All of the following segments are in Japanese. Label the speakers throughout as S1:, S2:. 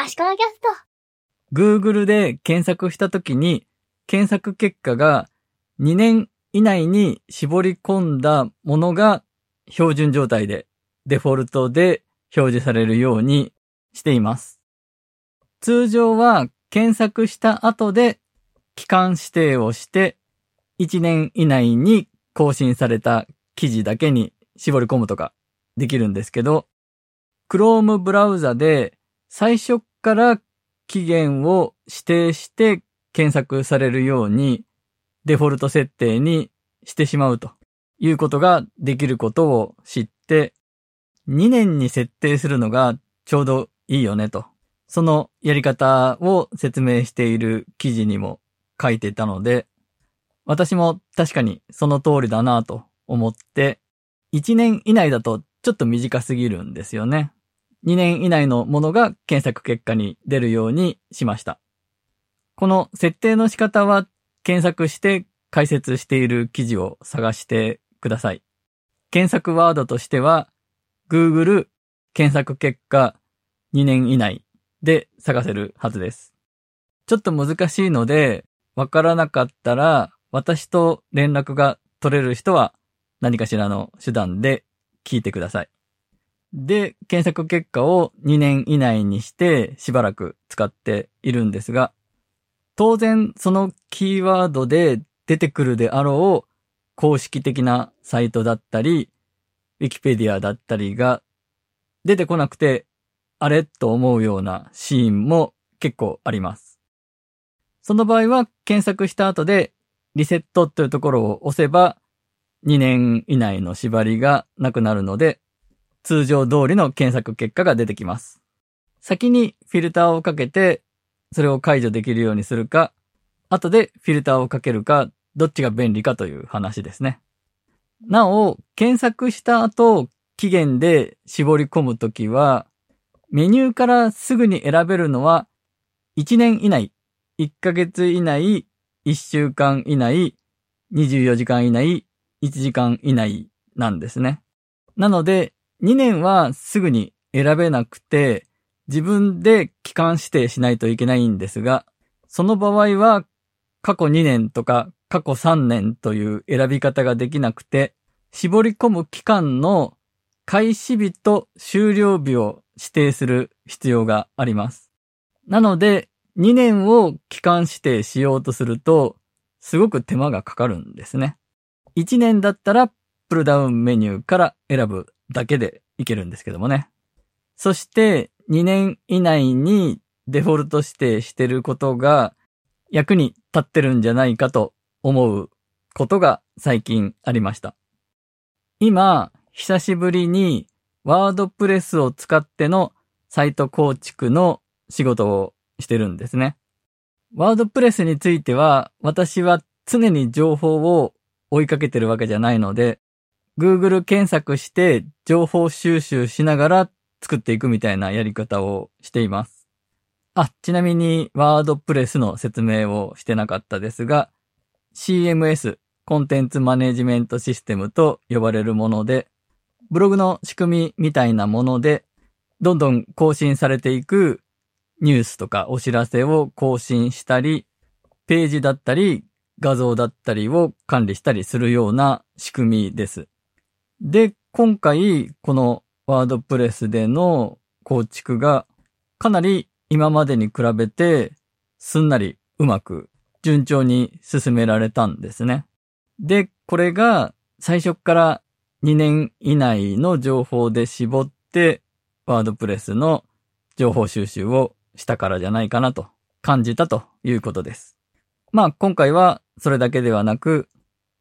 S1: 足利キャスト。
S2: Google で検索したときに、検索結果が2年以内に絞り込んだものが標準状態でデフォルトで表示されるようにしています。通常は検索した後で期間指定をして1年以内に更新された記事だけに絞り込むとかできるんですけど、Chrome ブラウザで最初から期限を指定して検索されるようにデフォルト設定にしてしまうということができることを知って2年に設定するのがちょうどいいよねと。そのやり方を説明している記事にも書いてたので、私も確かにその通りだなと思って、1年以内だとちょっと短すぎるんですよね。2年以内のものが検索結果に出るようにしました。この設定の仕方は検索して解説している記事を探してください。検索ワードとしては Google 検索結果2年以内で探せるはずです。ちょっと難しいのでわからなかったら私と連絡が取れる人は何かしらの手段で聞いてください。で、検索結果を2年以内にしてしばらく使っているんですが、当然そのキーワードで出てくるであろう公式的なサイトだったり、Wikipedia だったりが出てこなくて、あれと思うようなシーンも結構あります。その場合は検索した後でリセットというところを押せば2年以内の縛りがなくなるので通常通りの検索結果が出てきます。先にフィルターをかけてそれを解除できるようにするか、後でフィルターをかけるか、どっちが便利かという話ですね。なお、検索した後、期限で絞り込むときは、メニューからすぐに選べるのは、1年以内、1ヶ月以内、1週間以内、24時間以内、1時間以内なんですね。なので、2年はすぐに選べなくて、自分で期間指定しないといけないんですが、その場合は過去2年とか過去3年という選び方ができなくて、絞り込む期間の開始日と終了日を指定する必要があります。なので、2年を期間指定しようとすると、すごく手間がかかるんですね。1年だったら、プルダウンメニューから選ぶだけでいけるんですけどもね。そして、2年以内にデフォルト指定してることが役に立ってるんじゃないかと思うことが最近ありました。今、久しぶりにワードプレスを使ってのサイト構築の仕事をしてるんですね。ワードプレスについては私は常に情報を追いかけてるわけじゃないので、Google 検索して情報収集しながら作っていくみたいなやり方をしています。あ、ちなみにワードプレスの説明をしてなかったですが、CMS、コンテンツマネジメントシステムと呼ばれるもので、ブログの仕組みみたいなもので、どんどん更新されていくニュースとかお知らせを更新したり、ページだったり画像だったりを管理したりするような仕組みです。で、今回このワードプレスでの構築がかなり今までに比べてすんなりうまく順調に進められたんですね。で、これが最初から2年以内の情報で絞ってワードプレスの情報収集をしたからじゃないかなと感じたということです。まあ今回はそれだけではなく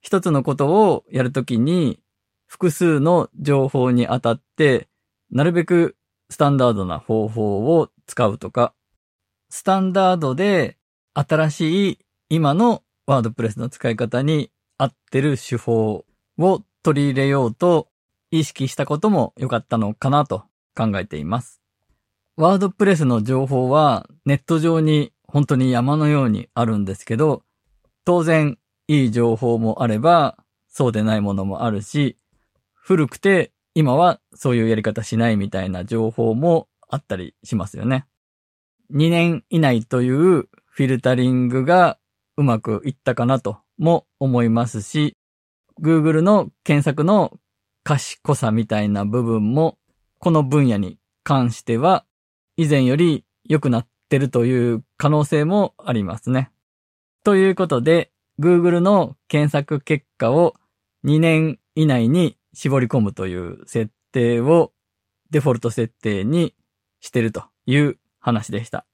S2: 一つのことをやるときに複数の情報にあたってなるべくスタンダードな方法を使うとか、スタンダードで新しい今のワードプレスの使い方に合ってる手法を取り入れようと意識したことも良かったのかなと考えています。ワードプレスの情報はネット上に本当に山のようにあるんですけど、当然いい情報もあればそうでないものもあるし、古くて今はそういうやり方しないみたいな情報もあったりしますよね。2年以内というフィルタリングがうまくいったかなとも思いますし、Google の検索の賢さみたいな部分も、この分野に関しては、以前より良くなってるという可能性もありますね。ということで、Google の検索結果を2年以内に絞り込むという設定をデフォルト設定にしてるという話でした。